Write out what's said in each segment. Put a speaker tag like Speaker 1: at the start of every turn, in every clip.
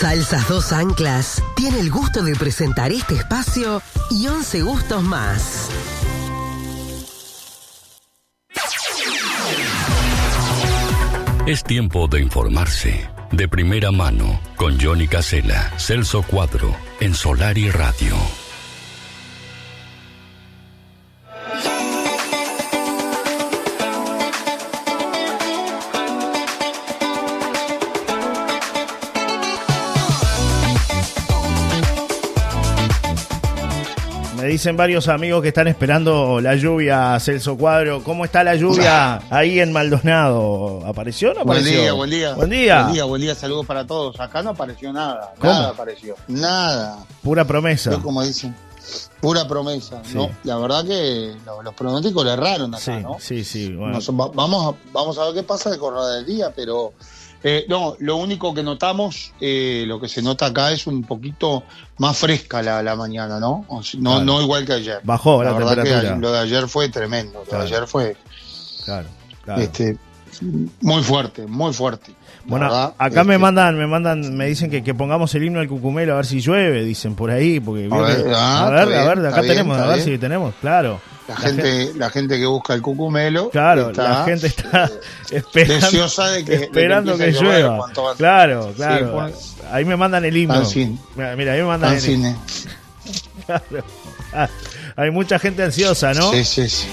Speaker 1: Salsas Dos Anclas tiene el gusto de presentar este espacio y 11 gustos más.
Speaker 2: Es tiempo de informarse. De primera mano, con Johnny Casella, Celso Cuadro, en Solar y Radio.
Speaker 3: Dicen varios amigos que están esperando la lluvia, Celso Cuadro. ¿Cómo está la lluvia ahí en Maldonado? ¿Apareció o no
Speaker 4: Buen
Speaker 3: apareció?
Speaker 4: día, buen día.
Speaker 3: Buen día.
Speaker 4: Buen día, buen día. Saludos para todos. Acá no apareció nada.
Speaker 3: ¿Cómo?
Speaker 4: Nada apareció. Nada.
Speaker 3: Pura promesa.
Speaker 4: Yo como dicen, pura promesa.
Speaker 3: Sí.
Speaker 4: ¿no? La verdad que lo- los pronósticos le erraron acá,
Speaker 3: Sí,
Speaker 4: ¿no?
Speaker 3: sí, sí. bueno.
Speaker 4: Nos- va- vamos, a, vamos a ver qué pasa de correr del día, pero eh, no, lo único que notamos, eh, lo que se nota acá es un poquito más fresca la, la mañana, ¿no? O sea, no,
Speaker 3: Claro.
Speaker 4: no igual que ayer.
Speaker 3: Bajó la
Speaker 4: verdad que lo de ayer fue tremendo. Lo
Speaker 3: Claro.
Speaker 4: de ayer fue
Speaker 3: Claro, claro.
Speaker 4: este, muy fuerte, muy fuerte.
Speaker 3: Bueno,
Speaker 4: verdad,
Speaker 3: acá me mandan, me mandan, me dicen que, que pongamos el himno al cucumelo a ver si llueve, dicen por ahí, porque
Speaker 4: A ver, ah,
Speaker 3: a ver, a ver, acá
Speaker 4: bien,
Speaker 3: tenemos, a ver
Speaker 4: bien.
Speaker 3: si tenemos, claro.
Speaker 4: La gente, la gente que busca el cucumelo.
Speaker 3: Claro,
Speaker 4: está,
Speaker 3: la gente está
Speaker 4: eh,
Speaker 3: esperando,
Speaker 4: deseosa de que- de que
Speaker 3: esperando que, llueva. Claro,
Speaker 4: Sí,
Speaker 3: claro.
Speaker 4: pues.
Speaker 3: ahí me mandan el himno. Mira, mira, ahí me mandan el
Speaker 4: cine.
Speaker 3: Claro. Ah, hay mucha gente ansiosa, ¿no?
Speaker 4: Sí, sí, sí.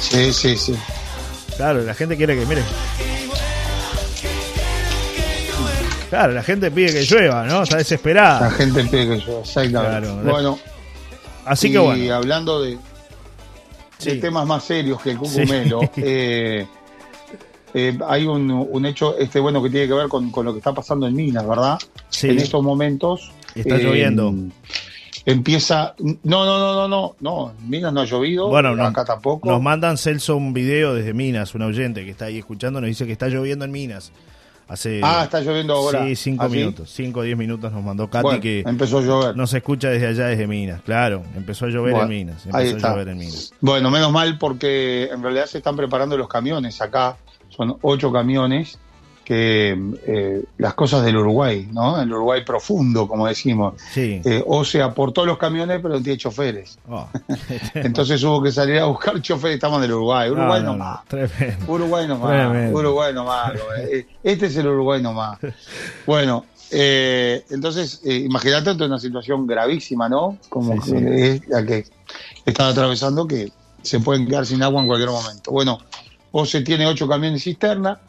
Speaker 4: Sí, sí, sí.
Speaker 3: Claro, la gente quiere que, mire. Claro, la gente pide que llueva, ¿no? Está
Speaker 4: La
Speaker 3: desesperada.
Speaker 4: gente pide que yo, exactamente.
Speaker 3: Claro.
Speaker 4: bueno,
Speaker 3: Así
Speaker 4: y
Speaker 3: que bueno.
Speaker 4: hablando de, temas más serios que el cucumelo,
Speaker 3: Sí.
Speaker 4: eh, eh, hay un, un hecho este bueno que tiene que ver con, con lo que está pasando en Minas, ¿verdad?
Speaker 3: Sí.
Speaker 4: En estos momentos.
Speaker 3: Está
Speaker 4: eh,
Speaker 3: lloviendo.
Speaker 4: Empieza. No, no, no, no, no. No, Minas no ha llovido.
Speaker 3: Bueno, no-
Speaker 4: acá tampoco.
Speaker 3: Nos mandan Celso un video desde Minas, un oyente que está ahí escuchando, nos dice que está lloviendo en Minas. Hace
Speaker 4: Ah, está lloviendo ahora.
Speaker 3: Sí, cinco
Speaker 4: ¿Ah, sí?
Speaker 3: minutos. Cinco o diez minutos nos mandó Katy
Speaker 4: Bueno,
Speaker 3: que
Speaker 4: empezó a llover.
Speaker 3: nos escucha desde allá, desde Minas. Claro, empezó a llover
Speaker 4: Bueno,
Speaker 3: en Minas.
Speaker 4: ahí
Speaker 3: Empezó a
Speaker 4: está.
Speaker 3: llover en Minas.
Speaker 4: Bueno, menos mal porque en realidad se están preparando los camiones acá. Son ocho camiones que eh, las cosas del Uruguay, ¿no? El Uruguay profundo, como decimos.
Speaker 3: Sí.
Speaker 4: Eh, o sea, aportó los camiones, pero no tiene choferes.
Speaker 3: Oh.
Speaker 4: Entonces hubo que salir a buscar choferes. Estamos del Uruguay. Uruguay
Speaker 3: No,
Speaker 4: no,
Speaker 3: no, no.
Speaker 4: Uruguay nomás,
Speaker 3: Tremendo.
Speaker 4: Uruguay nomás. eh, Este es el Uruguay nomás. Bueno, eh, entonces, imagínate ante una situación gravísima, ¿no? Como
Speaker 3: Sí,
Speaker 4: que
Speaker 3: sí.
Speaker 4: es la que están atravesando, que se pueden quedar sin agua en cualquier momento. Bueno, OCE tiene ocho camiones cisterna.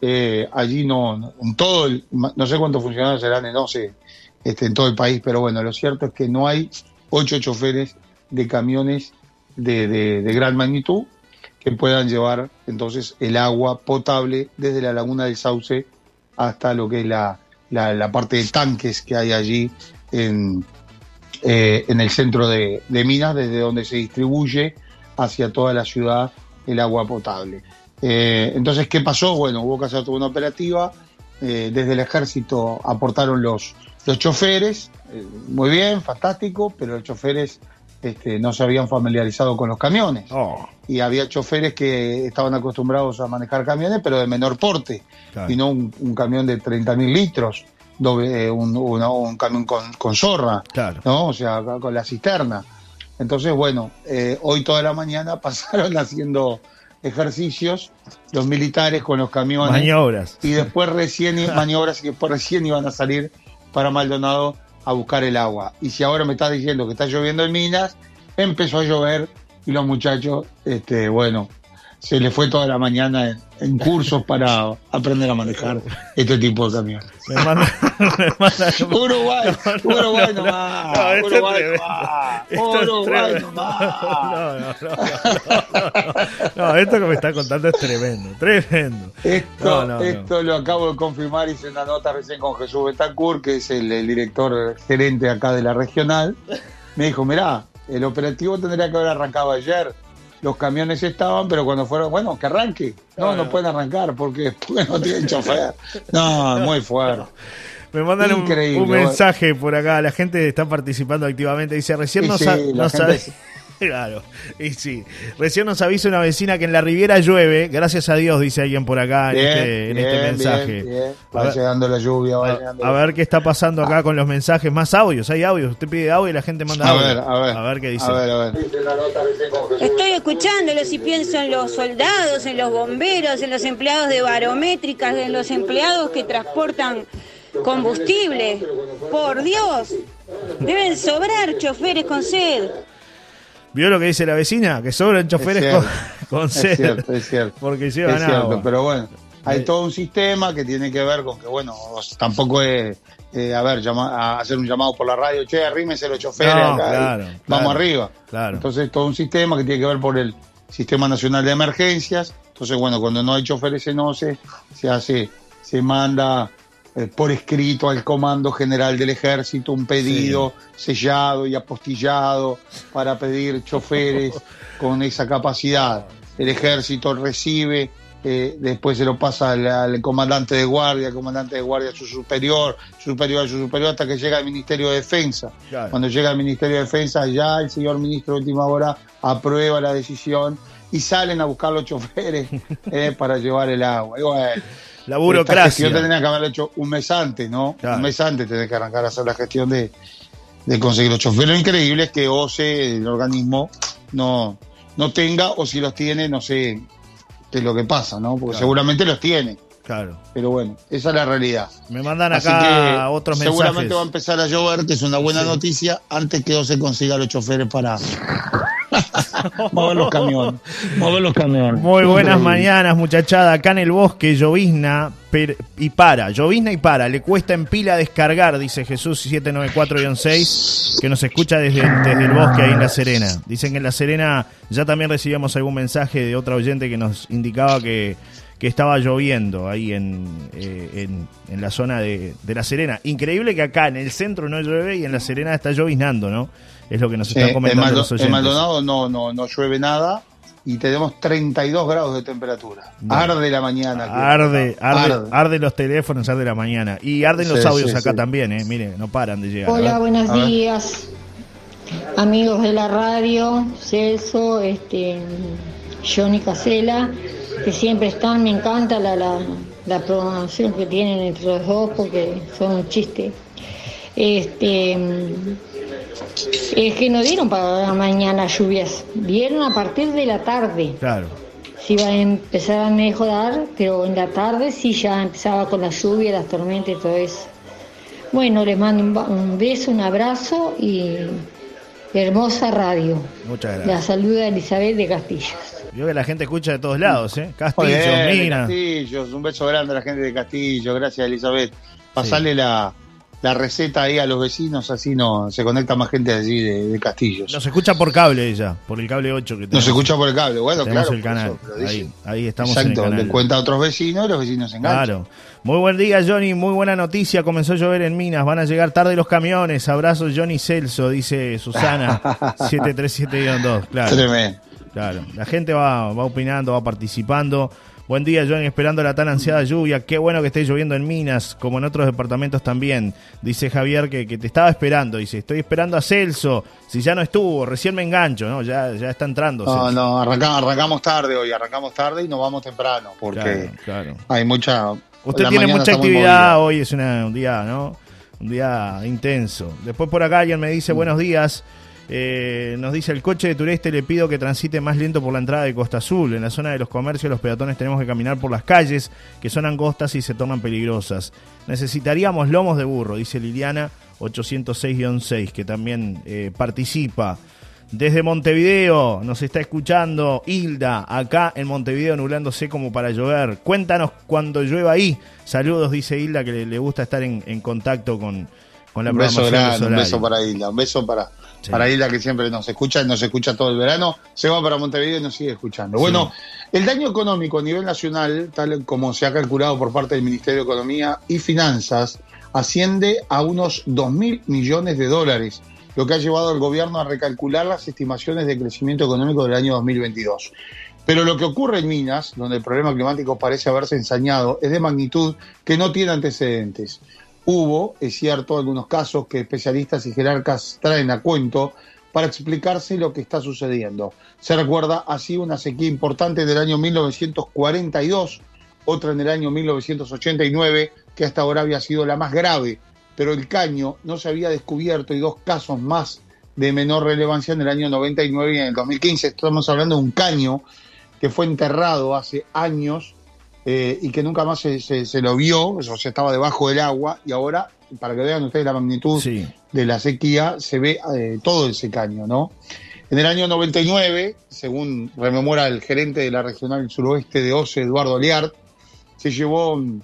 Speaker 4: Eh, allí no, en todo, el- no sé cuántos funcionarios serán en este, en todo el país, pero bueno, lo cierto es que no hay ocho choferes de camiones de, de- gran magnitud que puedan llevar entonces el agua potable desde la laguna del Sauce hasta lo que es la, la- la parte de tanques que hay allí en, eh, en el centro de, de Minas, desde donde se distribuye hacia toda la ciudad el agua potable. Eh, entonces, ¿qué pasó? Bueno, hubo que hacer toda una operativa. eh, desde el ejército aportaron los, los choferes, eh, muy bien, fantástico, pero los choferes este, no se habían familiarizado con los camiones
Speaker 3: Oh,
Speaker 4: y había choferes que estaban acostumbrados a manejar camiones, pero de menor porte,
Speaker 3: claro.
Speaker 4: y no un, un camión de 30.000 litros, doble- un, camión con, con zorra,
Speaker 3: Claro.
Speaker 4: ¿no? O sea, con con la cisterna. Entonces, bueno, eh, hoy toda la mañana pasaron haciendo ejercicios los militares con los camiones
Speaker 3: Maniobras.
Speaker 4: y después recién maniobras y después recién iban a salir para Maldonado a buscar el agua. Y si ahora me estás diciendo que está lloviendo en Minas, empezó a llover y los muchachos, este, bueno, se les fue toda la mañana en, en cursos para aprender a manejar este tipo de camiones.
Speaker 3: Me mandan, me mandan-
Speaker 4: Uruguay,
Speaker 3: No,
Speaker 4: Uruguay
Speaker 3: no,
Speaker 4: nomás,
Speaker 3: no,
Speaker 4: Uruguay nomás, Uruguay nomás.
Speaker 3: No, esto que me está contando es tremendo, tremendo.
Speaker 4: Esto, esto lo acabo de confirmar, hice una nota recién con Jesús Betancourt, que es el, el director gerente acá de la regional. Me dijo, mirá, el operativo tendría que haber arrancado ayer. Los camiones estaban, pero cuando fueron, bueno, que arranque. No, no, pueden arrancar porque, porque no tienen chofer. No, muy fuerte.
Speaker 3: Me mandan un, mensaje por acá, la gente está participando activamente. Dice, recién no,
Speaker 4: sí,
Speaker 3: no
Speaker 4: gente
Speaker 3: Claro, y sí. Recién nos avisa una vecina que en la Riviera llueve, gracias a Dios, dice alguien por acá en, este, en este mensaje.
Speaker 4: bien, Va
Speaker 3: ver-
Speaker 4: llegando la lluvia, va
Speaker 3: A,
Speaker 4: llegando
Speaker 3: a ver qué está pasando acá con los mensajes. Más audios, hay audios. Usted pide audio y la gente manda
Speaker 4: A
Speaker 3: audio.
Speaker 4: ver, a ver.
Speaker 3: A ver qué dice.
Speaker 4: A ver, a ver.
Speaker 5: Estoy escuchándolos y pienso en los soldados, en los bomberos, en los empleados de barométricas, en los empleados que transportan combustible. Por Dios, deben sobrar choferes con sed.
Speaker 3: ¿Vio lo que dice la vecina? Que sobran choferes
Speaker 4: Es
Speaker 3: con,
Speaker 4: cierto.
Speaker 3: con
Speaker 4: Es
Speaker 3: sed.
Speaker 4: cierto, es cierto.
Speaker 3: Porque llevan
Speaker 4: es cierto,
Speaker 3: agua.
Speaker 4: pero bueno, hay
Speaker 3: Eh.
Speaker 4: todo un sistema que tiene que ver con que, bueno, tampoco es, eh, a ver, llama- a hacer un llamado por la radio, che, arrímese los choferes
Speaker 3: No,
Speaker 4: acá, y
Speaker 3: claro,
Speaker 4: vamos arriba.
Speaker 3: claro.
Speaker 4: Entonces, todo un sistema que tiene que ver por el Sistema Nacional de Emergencias. Entonces, bueno, cuando no hay choferes en OCE, se hace, se manda eh, por escrito al Comando General del Ejército un pedido sellado y apostillado para pedir choferes con esa capacidad. El ejército recibe, eh, después se lo pasa al, al comandante de guardia, el comandante de guardia a su superior, su superior a su superior, hasta que llega al Ministerio de Defensa.
Speaker 3: Claro.
Speaker 4: Cuando llega al Ministerio de Defensa, ya el señor ministro de última hora aprueba la decisión y salen a buscar los choferes eh, para llevar el agua. Y bueno,
Speaker 3: La
Speaker 4: esta
Speaker 3: burocracia.
Speaker 4: gestión tendría que haberla hecho un mes antes, ¿no?
Speaker 3: Claro.
Speaker 4: Un mes antes tenés que arrancar a hacer la gestión de, de conseguir los choferes. Lo increíble es que OCE, el organismo, no, no tenga, o si los tiene, no sé qué es lo que pasa, ¿no? Porque
Speaker 3: Claro.
Speaker 4: seguramente los tiene.
Speaker 3: Claro.
Speaker 4: Pero bueno, esa es la realidad.
Speaker 3: Me mandan
Speaker 4: Así
Speaker 3: acá
Speaker 4: que
Speaker 3: otros
Speaker 4: seguramente
Speaker 3: mensajes.
Speaker 4: va a empezar a llover, que es una buena
Speaker 3: Sí.
Speaker 4: noticia, antes que OCE consiga los choferes para mover los camiones. Mover los camiones.
Speaker 3: Muy buenas mañanas, muchachada. Acá en el bosque, llovizna per- y para. Llovizna y para. Le cuesta en pila descargar, dice Jesús 794-6, que nos escucha desde, desde el bosque ahí en La Serena. Dicen que en La Serena ya también recibíamos algún mensaje de otra oyente que nos indicaba que, que estaba lloviendo ahí en, eh, en, en la zona de, de La Serena. Increíble que acá en el centro no llueve y en La Serena está lloviznando, ¿no? Es lo que nos están
Speaker 4: en,
Speaker 3: comentando los
Speaker 4: en. Maldonado no, no, no llueve nada y tenemos 32 grados de temperatura.
Speaker 3: Bueno.
Speaker 4: Arde la mañana.
Speaker 3: Arde, arde,
Speaker 4: Arde.
Speaker 3: arde los teléfonos, arde la mañana. Y arden los
Speaker 4: Sí,
Speaker 3: audios
Speaker 4: sí,
Speaker 3: acá
Speaker 4: sí.
Speaker 3: también, ¿eh? Mire, no paran de llegar.
Speaker 6: Hola, buenos
Speaker 4: A ver.
Speaker 6: días, amigos de la radio, Celso, este, Johnny Casela, que siempre están, me encanta la, la, la programación que tienen entre los dos porque son un chiste. Este, es que no dieron para mañana lluvias, dieron a partir de la tarde.
Speaker 3: Claro.
Speaker 6: Sí va a empezar a mejorar, pero en la tarde sí ya empezaba con la lluvia, las tormentas y todo eso. Bueno, les mando un, beso, un abrazo y hermosa radio.
Speaker 3: Muchas
Speaker 6: La
Speaker 3: gracias.
Speaker 6: saluda Elizabeth de Castillos.
Speaker 3: Veo que la gente escucha de todos lados, ¿eh?
Speaker 4: Muy
Speaker 3: Castillo,
Speaker 4: bien, de
Speaker 3: Mina.
Speaker 4: Castillos, un beso grande a la gente de Castillo, gracias Elizabeth. Pasarle la, la receta ahí a los vecinos, así no se conecta más gente allí de, de Castillos.
Speaker 3: Nos escucha por cable ella, por el cable 8 que tenemos.
Speaker 4: Nos escucha por el cable, bueno, claro.
Speaker 3: el
Speaker 4: por
Speaker 3: canal.
Speaker 4: eso, pero dice-
Speaker 3: ahí, estamos
Speaker 4: Exacto,
Speaker 3: en el
Speaker 4: le
Speaker 3: canal.
Speaker 4: cuenta a otros vecinos y los vecinos se enganchan.
Speaker 3: Claro. Muy buen día, Johnny. Muy buena noticia. Comenzó a llover en Minas. Van a llegar tarde los camiones. Abrazos, Johnny Celso, dice Susana 737-2. Claro.
Speaker 4: Tremendo.
Speaker 3: Claro, la gente va, va opinando, va participando. Buen día, Johnny, esperando la tan ansiada lluvia. Qué bueno que esté lloviendo en Minas, como en otros departamentos también. Dice Javier que, que te estaba esperando. Dice, estoy esperando a Celso. Si ya no estuvo, recién me engancho, ¿no? Ya, ya está entrando.
Speaker 4: No,
Speaker 3: Celso.
Speaker 4: no, arrancamos, arrancamos tarde hoy, arrancamos tarde y nos vamos temprano, porque
Speaker 3: Claro, claro.
Speaker 4: hay mucha...
Speaker 3: Usted tiene mucha actividad hoy, es una- un día, ¿no? Un día intenso. Después por acá alguien me dice,
Speaker 4: Mm.
Speaker 3: buenos días. Eh, nos dice el coche de turista le pido que transite más lento por la entrada de Costa Azul. En la zona de los comercios los peatones tenemos que caminar por las calles que son angostas y se tornan peligrosas. Necesitaríamos lomos de burro, dice Liliana 806-6, que también eh, participa. Desde Montevideo nos está escuchando Hilda, acá en Montevideo nublándose como para llover. Cuéntanos cuando llueva ahí. Saludos, dice Hilda, que le, le gusta estar en, en contacto con, con la
Speaker 4: Un beso grande, un beso para Hilda, un beso para,
Speaker 3: Sí.
Speaker 4: para Hilda que siempre nos escucha, nos escucha todo el verano, se va para Montevideo y nos sigue escuchando. Bueno, el daño económico a nivel nacional, tal como se ha calculado por parte del Ministerio de Economía y Finanzas, asciende a unos 2 mil millones de dólares, lo que ha llevado al gobierno a recalcular las estimaciones de crecimiento económico del año 2022. Pero lo que ocurre en Minas, donde el problema climático parece haberse ensañado, es de magnitud que no tiene antecedentes. Hubo, es cierto, algunos casos que especialistas y jerarcas traen a cuento para explicarse lo que está sucediendo. Se recuerda así una sequía importante del año 1942, otra en el año 1989, que hasta ahora había sido la más grave, pero el caño no se había descubierto y dos casos más de menor relevancia en el año 99 y en el 2015. Estamos hablando de un caño que fue enterrado hace años eh, y que nunca más se, se, lo vio, o sea, estaba debajo del agua y ahora, para que vean ustedes la magnitud de la sequía, se ve eh, todo ese caño, ¿no? En el año 99, según rememora el gerente de la regional suroeste de OCE, Eduardo Liart, se llevó mm,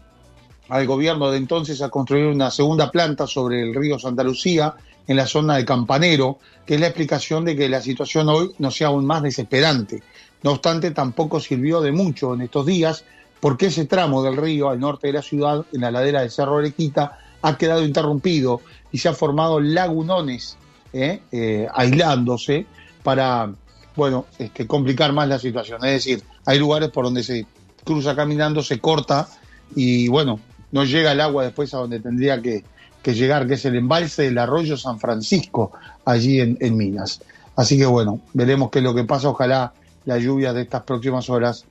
Speaker 4: al gobierno de entonces a construir una segunda planta sobre el río Santa Lucía, en la zona de Campanero, que es la explicación de que la situación hoy no sea aún más desesperante. No obstante, tampoco sirvió de mucho en estos días, porque ese tramo del río al norte de la ciudad, en la ladera del Cerro Arequita, ha quedado interrumpido y se han formado lagunones ¿eh? Eh, aislándose para bueno, este, complicar más la situación. Es decir, hay lugares por donde se cruza caminando, se corta y bueno, no llega el agua después a donde tendría que, que llegar, que es el embalse del arroyo San Francisco, allí en, Minas. Así que bueno, veremos qué es lo que pasa. Ojalá las lluvias de estas próximas horas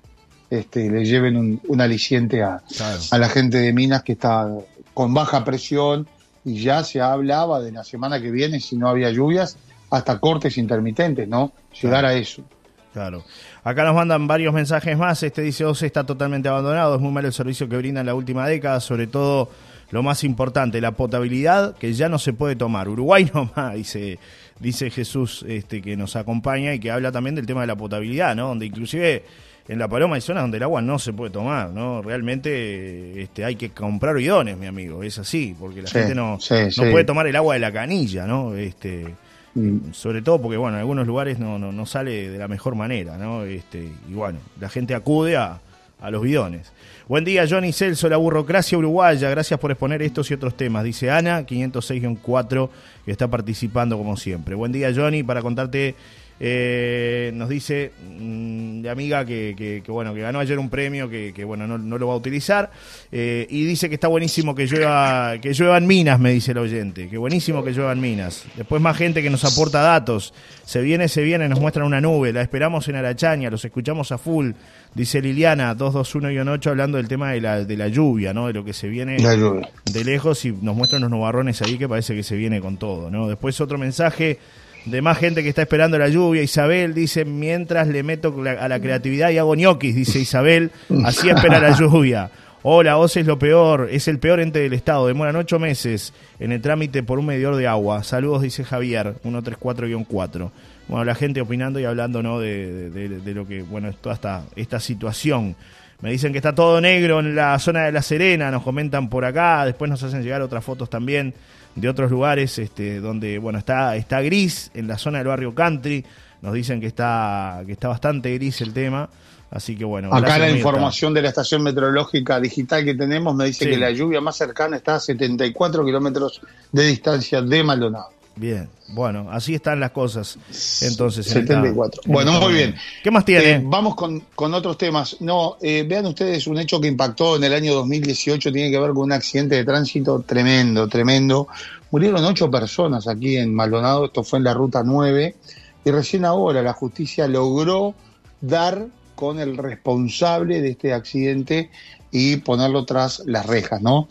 Speaker 4: este, le lleven un, aliciente a, a, la gente de Minas que está con baja presión y ya se hablaba de la semana que viene, si no había lluvias, hasta cortes intermitentes, ¿no? Llegar a eso.
Speaker 3: Claro. Acá nos mandan varios mensajes más. Este dice, OCE está totalmente abandonado. Es muy malo el servicio que brinda en la última década, sobre todo lo más importante, la potabilidad que ya no se puede tomar. Uruguay nomás, dice, dice Jesús este, que nos acompaña y que habla también del tema de la potabilidad, ¿no? Donde inclusive en La Paloma hay zonas donde el agua no se puede tomar, ¿no? Realmente este, hay que comprar bidones, mi amigo, es así, porque la gente no, no puede tomar el agua de la canilla, ¿no? Este, mm. Sobre todo porque, bueno, en algunos lugares no, no, no sale de la mejor manera, ¿no? Este, y bueno, la gente acude a, a los bidones. Buen día, Johnny Celso, la burocracia uruguaya. Gracias por exponer estos y otros temas. Dice Ana, 506-4, que está participando como siempre. Buen día, Johnny, para contarte eh, nos dice mm, de amiga que, bueno que ganó ayer un premio que, bueno no, lo va a utilizar eh, y dice que está buenísimo que llueva que lluevan minas me dice el oyente. Que buenísimo que lluevan minas. Después más gente que nos aporta datos. Se viene se viene nos muestran una nube. La esperamos en Arachaña los escuchamos a full dice Liliana 221-8 hablando del tema de la, de la lluvia no de lo que se viene de lejos y nos muestran unos nubarrones ahí que parece que se viene con todo no después otro mensaje de más gente que está esperando la lluvia. Isabel dice, mientras le meto a la creatividad y hago ñoquis, dice Isabel, así espera la lluvia. Hola, OCE es lo peor, es el peor ente del Estado, demoran ocho meses en el trámite por un medidor de agua. Saludos, dice Javier, 134-4. Bueno, la gente opinando y hablando ¿no? de, lo que, bueno, es toda esta, esta situación. Me dicen que está todo negro en la zona de La Serena, nos comentan por acá, después nos hacen llegar otras fotos también de otros lugares este, donde bueno está, está gris, en la zona del barrio country, nos dicen que está, que está bastante gris el tema. Así que bueno.
Speaker 4: Acá la información de la estación meteorológica digital que tenemos me dice que la lluvia más cercana está a 74 kilómetros de distancia de Maldonado.
Speaker 3: Bien, bueno, así están las cosas. Entonces,
Speaker 4: 74. bueno, muy bien.
Speaker 3: ¿Qué más tiene?
Speaker 4: Eh, vamos con, otros temas. No, eh, vean ustedes un hecho que impactó en el año 2018, tiene que ver con un accidente de tránsito tremendo, tremendo. Murieron ocho personas aquí en Maldonado, esto fue en la ruta 9, y recién ahora la justicia logró dar con el responsable de este accidente y ponerlo tras las rejas, ¿no?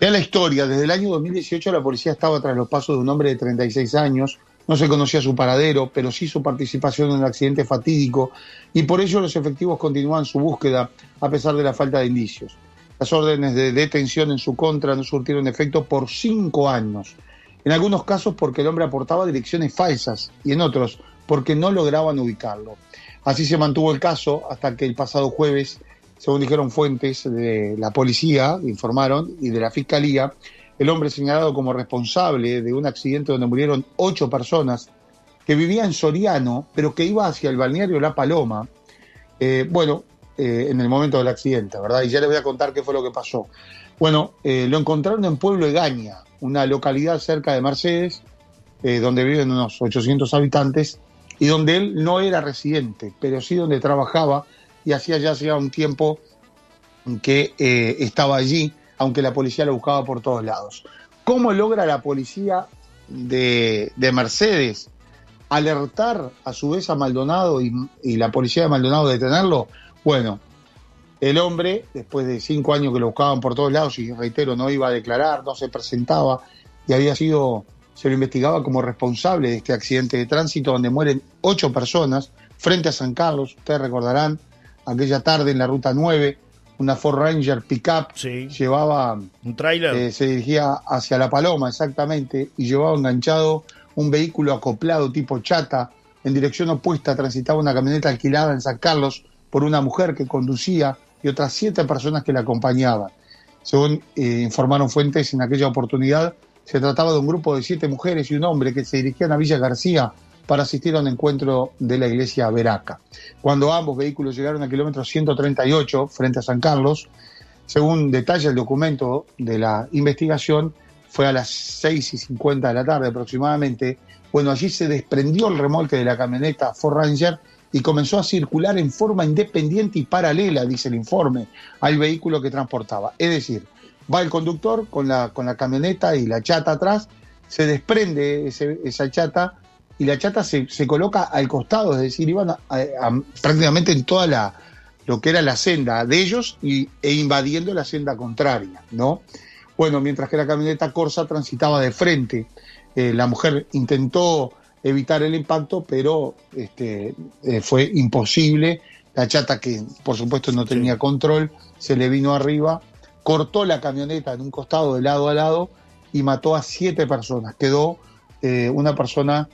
Speaker 4: Vean la historia, desde el año 2018 la policía estaba tras los pasos de un hombre de 36 años, no se conocía su paradero, pero sí su participación en un accidente fatídico y por ello los efectivos continúan su búsqueda a pesar de la falta de indicios. Las órdenes de detención en su contra no surtieron efecto por cinco años, en algunos casos porque el hombre aportaba direcciones falsas y en otros porque no lograban ubicarlo. Así se mantuvo el caso hasta que el pasado jueves según dijeron fuentes de la policía, informaron, y de la fiscalía, el hombre señalado como responsable de un accidente donde murieron ocho personas, que vivía en Soriano, pero que iba hacia el balneario La Paloma, eh, bueno, eh, en el momento del accidente, ¿verdad? Y ya les voy a contar qué fue lo que pasó. Bueno, eh, lo encontraron en Pueblo Egaña, una localidad cerca de Mercedes, donde viven unos 800 habitantes, y donde él no era residente, pero sí donde trabajaba y hacía ya hacía un tiempo que eh, estaba allí, aunque la policía lo buscaba por todos lados. ¿Cómo logra la policía de, Mercedes alertar a su vez a Maldonado y, y la policía de Maldonado detenerlo, bueno, el hombre, después de cinco años que lo buscaban por todos lados y reitero, no iba a declarar, no se presentaba y había sido, se lo investigaba como responsable de este accidente de tránsito donde mueren ocho personas frente a San Carlos, ustedes recordarán, aquella tarde en la ruta 9, una Ford Ranger pickup
Speaker 3: Sí.
Speaker 4: llevaba
Speaker 3: Un tráiler.
Speaker 4: eh, se dirigía hacia La Paloma, exactamente, y llevaba enganchado un vehículo acoplado tipo chata. En dirección opuesta transitaba una camioneta alquilada en San Carlos por una mujer que conducía y otras siete personas que la acompañaban. Según eh, informaron fuentes en aquella oportunidad, se trataba de un grupo de siete mujeres y un hombre que se dirigían a Villa García para asistir a un encuentro de la iglesia Veraca. Cuando ambos vehículos llegaron al kilómetro 138 frente a San Carlos, según detalla el documento de la investigación, fue a las 6 y 50 de la tarde aproximadamente. Bueno, allí se desprendió el remolque de la camioneta Ford Ranger y comenzó a circular en forma independiente y paralela, dice el informe, al vehículo que transportaba. Es decir, va el conductor con la, con la camioneta y la chata atrás, se desprende esa chata y la chata se, se coloca al costado, es decir, iban a- a- prácticamente en toda la, lo que era la senda de ellos y, e invadiendo la senda contraria, ¿no? Bueno, mientras que la camioneta Corsa transitaba de frente, eh, la mujer intentó evitar el impacto, pero este, eh, fue imposible. La chata, que por supuesto no tenía control, se le vino arriba, cortó la camioneta en un costado de lado a lado y mató a siete personas. Quedó eh, una persona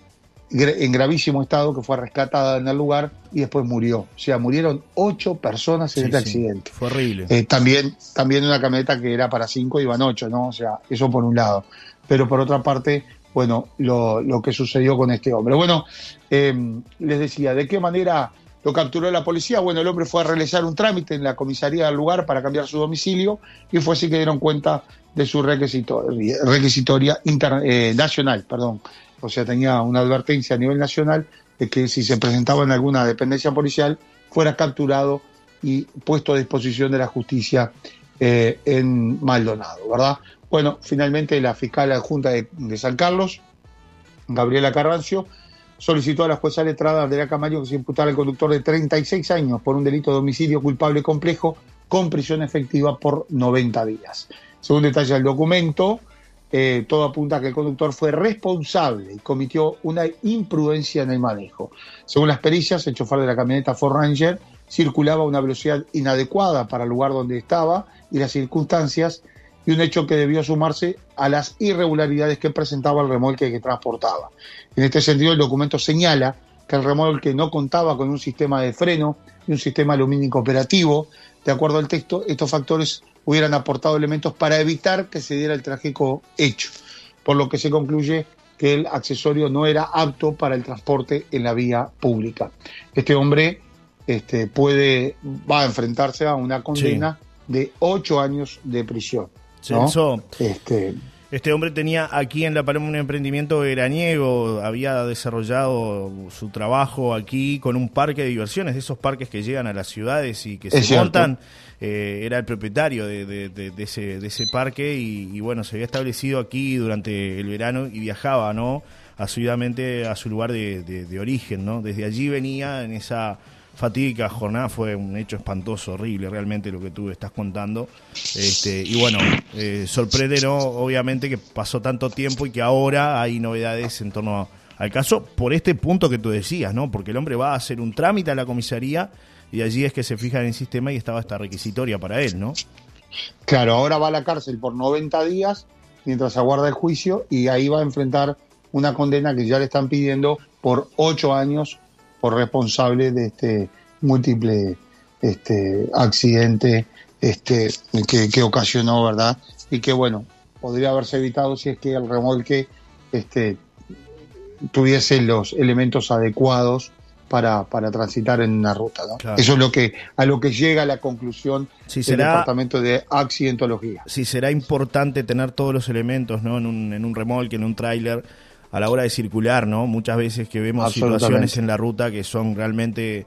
Speaker 4: en gravísimo estado que fue rescatada en el lugar y después murió. O sea, murieron ocho personas en
Speaker 3: Sí,
Speaker 4: este
Speaker 3: sí.
Speaker 4: accidente.
Speaker 3: Fue horrible.
Speaker 4: Eh, también, también una camioneta que era para cinco iban ocho, ¿no? O sea, eso por un lado. Pero por otra parte, bueno, lo, lo que sucedió con este hombre. Bueno, eh, les decía, ¿de qué manera lo capturó la policía? Bueno, el hombre fue a realizar un trámite en la comisaría del lugar para cambiar su domicilio y fue así que dieron cuenta de su requisitoria, requisitoria inter- eh, nacional, perdón. O sea, tenía una advertencia a nivel nacional de que si se presentaba en alguna dependencia policial, fuera capturado y puesto a disposición de la justicia eh, en Maldonado, ¿verdad? Bueno, finalmente la fiscal adjunta de, San Carlos, Gabriela Carrancio, solicitó a la jueza letrada Andrea Camayo que se imputara al conductor de 36 años por un delito de homicidio culpable complejo con prisión efectiva por 90 días. Según detalla el documento, eh, todo apunta a que el conductor fue responsable y cometió una imprudencia en el manejo. Según las pericias, el chofer de la camioneta Ford Ranger circulaba a una velocidad inadecuada para el lugar donde estaba y las circunstancias, y un hecho que debió sumarse a las irregularidades que presentaba el remolque que transportaba. En este sentido, el documento señala que el remolque no contaba con un sistema de freno y un sistema lumínico operativo. De acuerdo al texto, estos factores hubieran aportado elementos para evitar que se diera el trágico hecho, por lo que se concluye que el accesorio no era apto para el transporte en la vía pública. Este hombre este, puede, va a enfrentarse a una condena de ocho años de prisión. ¿no? Este,
Speaker 3: Este hombre tenía aquí en La Paloma un emprendimiento veraniego, había desarrollado su trabajo aquí con un parque de diversiones, de esos parques que llegan a las ciudades y que se
Speaker 4: cierto.
Speaker 3: montan. Eh, era el propietario de, de- de- de ese, de ese parque y, y, bueno, se había establecido aquí durante el verano y viajaba, ¿no? Asiduamente a su lugar de origen, ¿no? Desde allí venía en esa fatídica jornada, fue un hecho espantoso, horrible realmente lo que tú estás contando. Este, y bueno, eh, sorprende, ¿no? Obviamente que pasó tanto tiempo y que ahora hay novedades en torno al caso por este punto que tú decías, ¿no? Porque el hombre va a hacer un trámite a la comisaría y allí es que se fija en el sistema y estaba esta requisitoria para él, ¿no?
Speaker 4: Claro, ahora va a la cárcel por 90 días mientras aguarda el juicio y ahí va a enfrentar una condena que ya le están pidiendo por ocho años por responsable de este múltiple este, accidente este, que, que ocasionó, ¿verdad? Y que, bueno, podría haberse evitado si es que el remolque este, tuviese los elementos adecuados para, para transitar en una ruta. ¿no?
Speaker 3: Claro.
Speaker 4: Eso es lo que, a lo que llega la conclusión
Speaker 3: Si
Speaker 4: del
Speaker 3: será,
Speaker 4: Departamento de Accidentología.
Speaker 3: si será importante tener todos los elementos, ¿no? En un, en un remolque, en un tráiler, a la hora de circular, ¿no? Muchas veces que vemos situaciones en la ruta que son realmente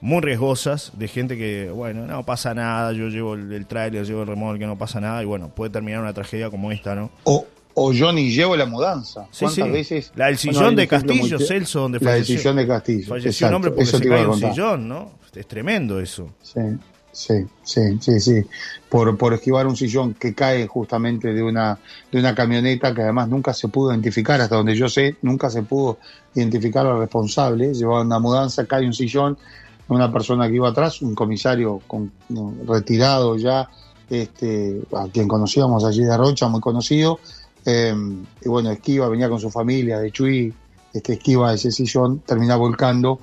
Speaker 3: muy riesgosas, de gente que, bueno, no pasa nada, yo llevo el, el tráiler, llevo el remolque, no pasa nada, y bueno, puede terminar una tragedia como esta, ¿no?
Speaker 4: O, o yo ni llevo la mudanza.
Speaker 3: Sí,
Speaker 4: ¿Cuántas
Speaker 3: sí.
Speaker 4: veces?
Speaker 3: La del sillón de Castillo,
Speaker 4: muy-
Speaker 3: Celso, donde
Speaker 4: La del
Speaker 3: falleció.
Speaker 4: sillón de Castillo.
Speaker 3: Falleció
Speaker 4: exacto,
Speaker 3: un hombre porque
Speaker 4: eso
Speaker 3: se cae un sillón, ¿no? Es tremendo eso.
Speaker 4: Sí, sí, sí, sí, sí. Por, por esquivar un sillón que cae justamente de una, de una camioneta que además nunca se pudo identificar, hasta donde yo sé, nunca se pudo identificar al responsable. Llevaban una mudanza, cae un sillón, una persona que iba atrás, un comisario con, retirado ya, este, a quien conocíamos allí de Rocha, muy conocido. eh, y bueno, esquiva, venía con su familia de Chuy, este, esquiva ese sillón, termina volcando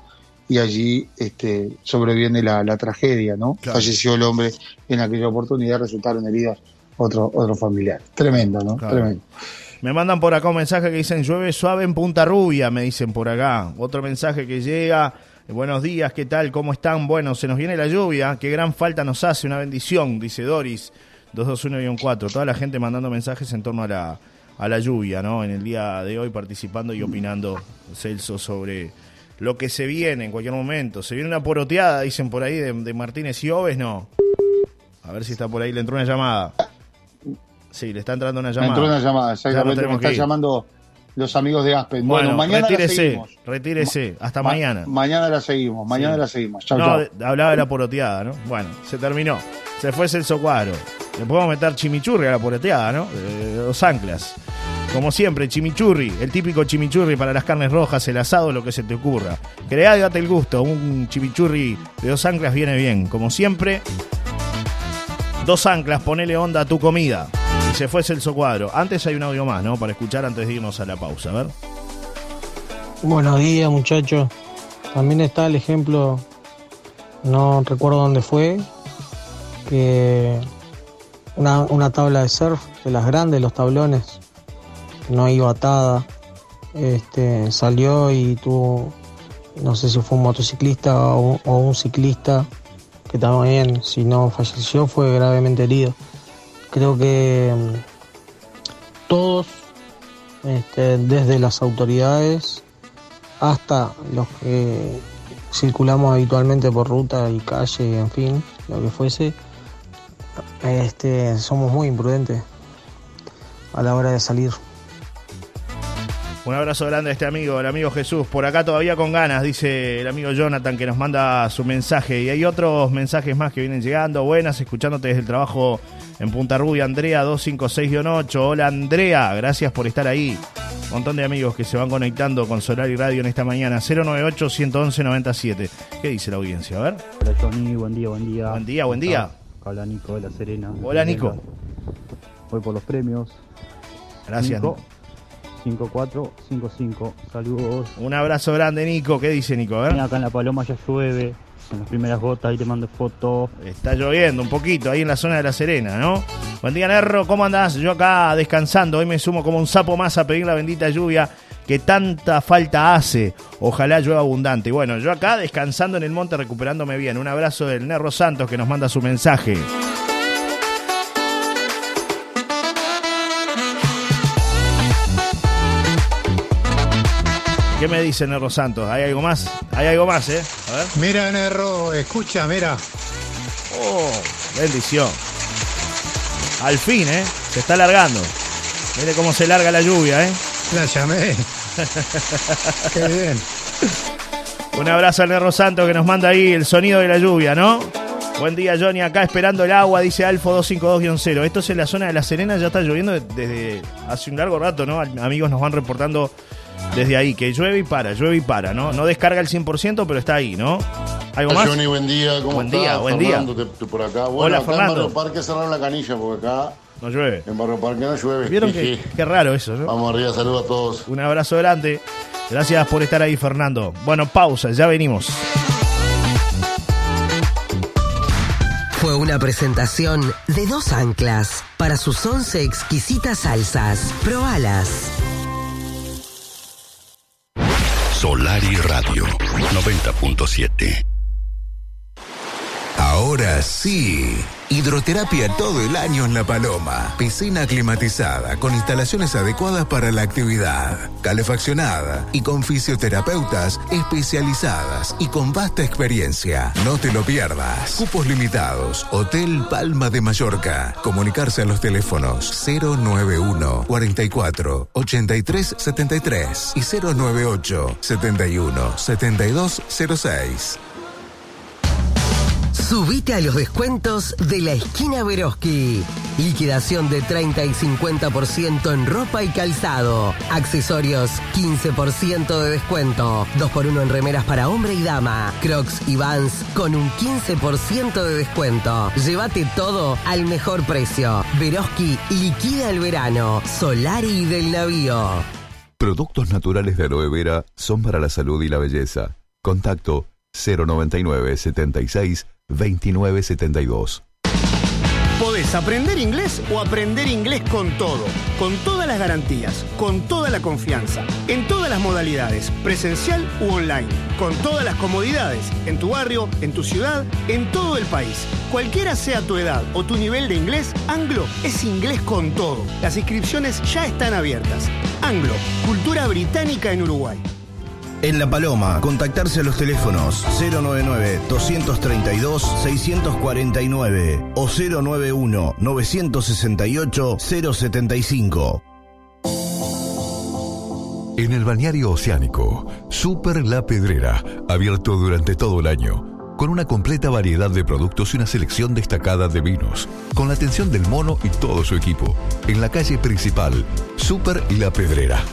Speaker 4: y allí este, sobreviene la, la tragedia, ¿no?
Speaker 3: Claro.
Speaker 4: Falleció el hombre en aquella oportunidad, resultaron heridos otro, otro familiar. Tremendo, ¿no?
Speaker 3: Claro.
Speaker 4: Tremendo.
Speaker 3: Me mandan por acá un mensaje que dicen llueve suave en Punta Rubia, me dicen por acá. Otro mensaje que llega, eh, buenos días, ¿qué tal? ¿Cómo están? Bueno, se nos viene la lluvia, qué gran falta nos hace, una bendición, dice Doris, 221-4. Toda la gente mandando mensajes en torno a la, a la lluvia, ¿no? En el día de hoy participando y opinando, Celso, sobre lo que se viene en cualquier momento. Se viene una poroteada, dicen por ahí, de, de Martínez y Oves, ¿no? A ver si está por ahí, le entró una llamada. Sí, le está entrando una
Speaker 4: Me
Speaker 3: llamada.
Speaker 4: entró una llamada, exactamente, me están llamando los amigos de Aspen.
Speaker 3: Bueno,
Speaker 4: Bueno, mañana la
Speaker 3: retírese,
Speaker 4: seguimos.
Speaker 3: retírese. Hasta
Speaker 4: Ma-
Speaker 3: mañana.
Speaker 4: Mañana la seguimos, mañana
Speaker 3: Sí.
Speaker 4: la seguimos. Chau,
Speaker 3: no,
Speaker 4: chau.
Speaker 3: hablaba de la poroteada, ¿no? Bueno, se terminó. Se fue Celso Cuadro. Le podemos meter chimichurri a la poroteada, ¿no? De dos anclas. Como siempre, chimichurri, el típico chimichurri para las carnes rojas, el asado, lo que se te ocurra. Creá y date el gusto. Un chimichurri de dos anclas viene bien. Como siempre, dos anclas, ponele onda a tu comida. Y se fue Celso Cuadro. Antes hay un audio más, ¿no? Para escuchar antes de irnos a la pausa. A ver.
Speaker 7: Buenos días muchachos. También está el ejemplo, no recuerdo dónde fue, que una, una tabla de surf de las grandes, los tablones, no iba atada, este, salió y tuvo, no sé si fue un motociclista o, un ciclista, que también, si no falleció, fue gravemente herido. Creo que mm, todos, este, desde las autoridades, hasta los que circulamos habitualmente por ruta y calle, en fin, lo que fuese, este, somos muy imprudentes a la hora de salir.
Speaker 3: Un abrazo grande a este amigo, el amigo Jesús. Por acá todavía con ganas, dice el amigo Jonathan que nos manda su mensaje. Y hay otros mensajes más que vienen llegando. Buenas, escuchándote desde el trabajo en Punta Rubia. Andrea 256-8. Hola Andrea, gracias por estar ahí. Un montón de amigos que se van conectando con Solar y Radio en esta mañana. 098-111-97. ¿Qué dice la audiencia? A ver.
Speaker 8: Hola Johnny, buen día, buen día.
Speaker 3: Buen día, buen día.
Speaker 8: Habla Nico de La Serena.
Speaker 3: Hola, Nico.
Speaker 8: Voy por los premios.
Speaker 3: Gracias.
Speaker 8: Nico, 5455. Saludos.
Speaker 3: Un abrazo grande, Nico. ¿Qué dice Nico?
Speaker 8: Acá en La Paloma ya llueve. En las primeras gotas, ahí te mando fotos.
Speaker 3: Está lloviendo un poquito ahí en la zona de La Serena, ¿no? Buen día, Nerro, ¿cómo andás? Yo acá descansando, hoy me sumo como un sapo más a pedir la bendita lluvia que tanta falta hace. Ojalá llueva abundante. Y bueno, yo acá descansando en el monte, recuperándome bien. Un abrazo del Nerro Santos que nos manda su mensaje. ¿Qué me dice Nerro Santos? ¿Hay algo más? Hay algo más, ¿eh? A ver.
Speaker 9: Mira, Nerro, escucha, mira.
Speaker 3: Oh, bendición. Al fin, ¿eh? Se está alargando. Mire cómo se larga la lluvia, ¿eh?
Speaker 9: La llamé. Qué bien.
Speaker 3: Un abrazo al Nerro Santo que nos manda ahí el sonido de la lluvia, ¿no? Buen día, Johnny. Acá esperando el agua, dice Alfo 252-0. Esto es en la zona de La Serena, ya está lloviendo de- desde hace un largo rato, ¿no? Amigos nos van reportando desde ahí que llueve y para, llueve y para, ¿no? No descarga el 100%, pero está ahí, ¿no? ¿Algo más?
Speaker 10: Johnny, buen día, ¿cómo
Speaker 3: Buen
Speaker 10: estás?
Speaker 3: día, buen
Speaker 10: Fernando, te- te por acá. Bueno,
Speaker 3: Hola,
Speaker 10: acá
Speaker 3: Fernando.
Speaker 10: en Barrio Parque cerraron la canilla, porque acá
Speaker 3: No llueve.
Speaker 10: en Barrio Parque no llueve.
Speaker 3: ¿Vieron
Speaker 10: Sí,
Speaker 3: qué, raro eso, ¿no?
Speaker 10: Vamos arriba, saludos a todos.
Speaker 3: Un abrazo grande. Gracias por estar ahí, Fernando. Bueno, pausa, ya venimos.
Speaker 1: Fue una presentación de dos anclas para sus once exquisitas salsas. Probalas.
Speaker 2: Solar y Radio 90.7.
Speaker 11: Ahora sí. Hidroterapia todo el año en La Paloma. Piscina climatizada, con instalaciones adecuadas para la actividad. Calefaccionada y con fisioterapeutas especializadas y con vasta experiencia. No te lo pierdas. Cupos limitados. Hotel Palma de Mallorca. Comunicarse a los teléfonos 091 44 83 73 y 098 71 72 06.
Speaker 1: Subite a los descuentos de la esquina Veroski. Liquidación de 30 y 50% en ropa y calzado. Accesorios 15% de descuento. 2x1 en remeras para hombre y dama. Crocs y Vans con un 15% de descuento. Llévate todo al mejor precio. Veroski liquida el verano. Solari del navío.
Speaker 12: Productos naturales de aloe vera son para la salud y la belleza. Contacto 099 76 2972.
Speaker 13: Podés aprender inglés o aprender inglés con todo, con todas las garantías, con toda la confianza, en todas las modalidades, presencial u online, con todas las comodidades, en tu barrio, en tu ciudad, en todo el país. Cualquiera sea tu edad o tu nivel de inglés, Anglo es inglés con todo. Las inscripciones ya están abiertas. Anglo, cultura británica en Uruguay.
Speaker 14: En La Paloma, contactarse a los teléfonos 099-232-649 o 091-968-075.
Speaker 12: En el balneario oceánico, Super La Pedrera, abierto durante todo el año, con una completa variedad de productos y una selección destacada de vinos, con la atención del mono y todo su equipo, en la calle principal, Super La Pedrera.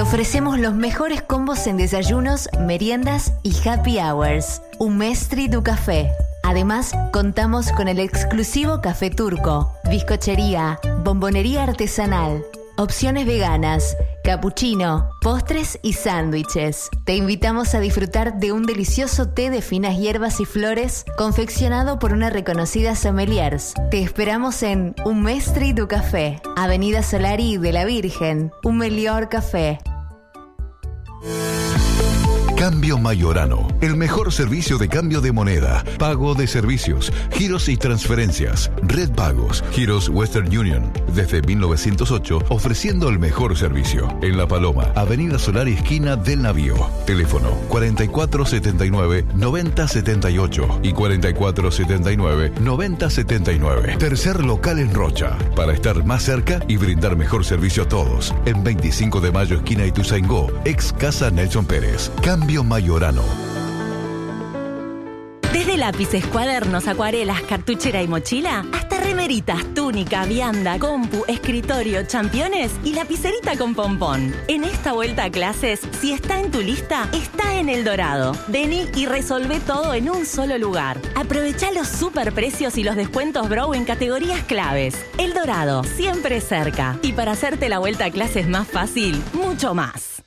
Speaker 15: Ofrecemos los mejores combos en desayunos, meriendas y happy hours. Un Mestri du Café. Además, contamos con el exclusivo café turco, bizcochería, bombonería artesanal, opciones veganas, cappuccino, postres y sándwiches. Te invitamos a disfrutar de un delicioso té de finas hierbas y flores confeccionado por una reconocida sommeliers. Te esperamos en Un Mestri du Café, Avenida Solari de la Virgen, Un Melior Café. Yeah.
Speaker 12: Cambio Mayorano, el mejor servicio de cambio de moneda, pago de servicios, giros y transferencias, Red Pagos, giros Western Union, desde 1908 ofreciendo el mejor servicio. En La Paloma, Avenida Solar y esquina del Navío. Teléfono 4479-9078 y 4479-9079. Tercer local en Rocha, para estar más cerca y brindar mejor servicio a todos. En 25 de mayo, esquina Ituzaingó, ex Casa Nelson Pérez. Cambio Mayorano.
Speaker 16: Desde lápices, cuadernos, acuarelas, cartuchera y mochila, hasta remeritas, túnica, vianda, compu, escritorio, championes y lapicerita con pompón. En esta vuelta a clases, si está en tu lista, está en El Dorado. Vení y resolve todo en un solo lugar. Aprovecha los super precios y los descuentos Bro en categorías claves. El Dorado, siempre cerca. Y para hacerte la vuelta a clases más fácil, mucho más.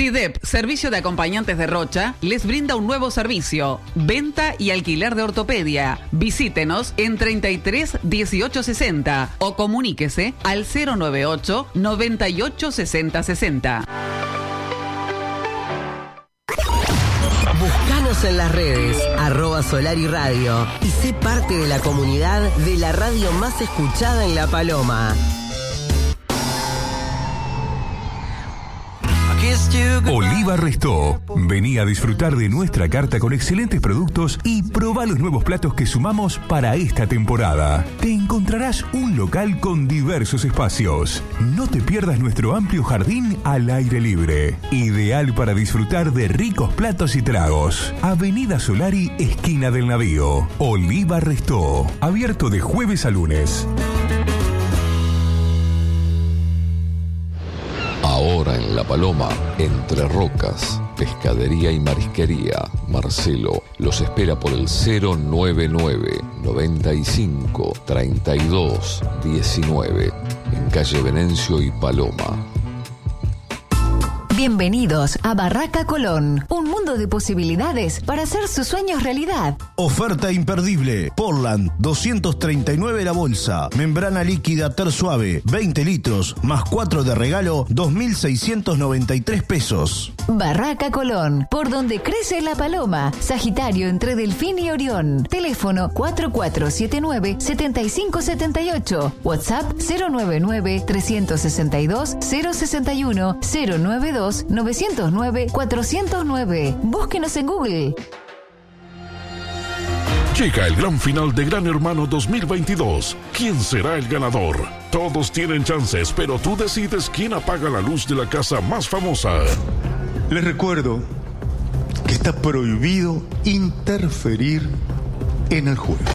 Speaker 17: CIDEP, Servicio de Acompañantes de Rocha, les brinda un nuevo servicio, venta y alquiler de ortopedia. Visítenos en 33 18 60 o comuníquese al 098 98 60 60.
Speaker 1: Búscanos en las redes, arroba Solar y Radio, y sé parte de la comunidad de la radio más escuchada en La Paloma.
Speaker 18: Oliva Restó. Vení a disfrutar de nuestra carta con excelentes productos y probá los nuevos platos que sumamos para esta temporada. Te encontrarás un local con diversos espacios. No te pierdas nuestro amplio jardín al aire libre. Ideal para disfrutar de ricos platos y tragos. Avenida Solari, esquina del navío. Oliva Restó. Abierto de jueves a lunes.
Speaker 2: La Paloma, Entre Rocas, Pescadería y Marisquería, Marcelo los espera por el 099 95 32 19 en calle Venencio y Paloma.
Speaker 15: Bienvenidos a Barraca Colón, un de posibilidades para hacer sus sueños realidad.
Speaker 14: Oferta imperdible. Portland, 239 la bolsa. Membrana líquida Ter Suave, 20 litros, más 4 de regalo, 2.693 pesos. Barraca Colón, por donde crece la paloma. Sagitario entre Delfín y Orión. Teléfono 4479-7578. WhatsApp 099-362-061. 092-909-409. Búsquenos en Google.
Speaker 19: Llega el gran final de Gran Hermano 2022. ¿Quién será el ganador? Todos tienen chances, pero tú decides quién apaga la luz de la casa más famosa.
Speaker 11: Les recuerdo que está prohibido interferir en el juego.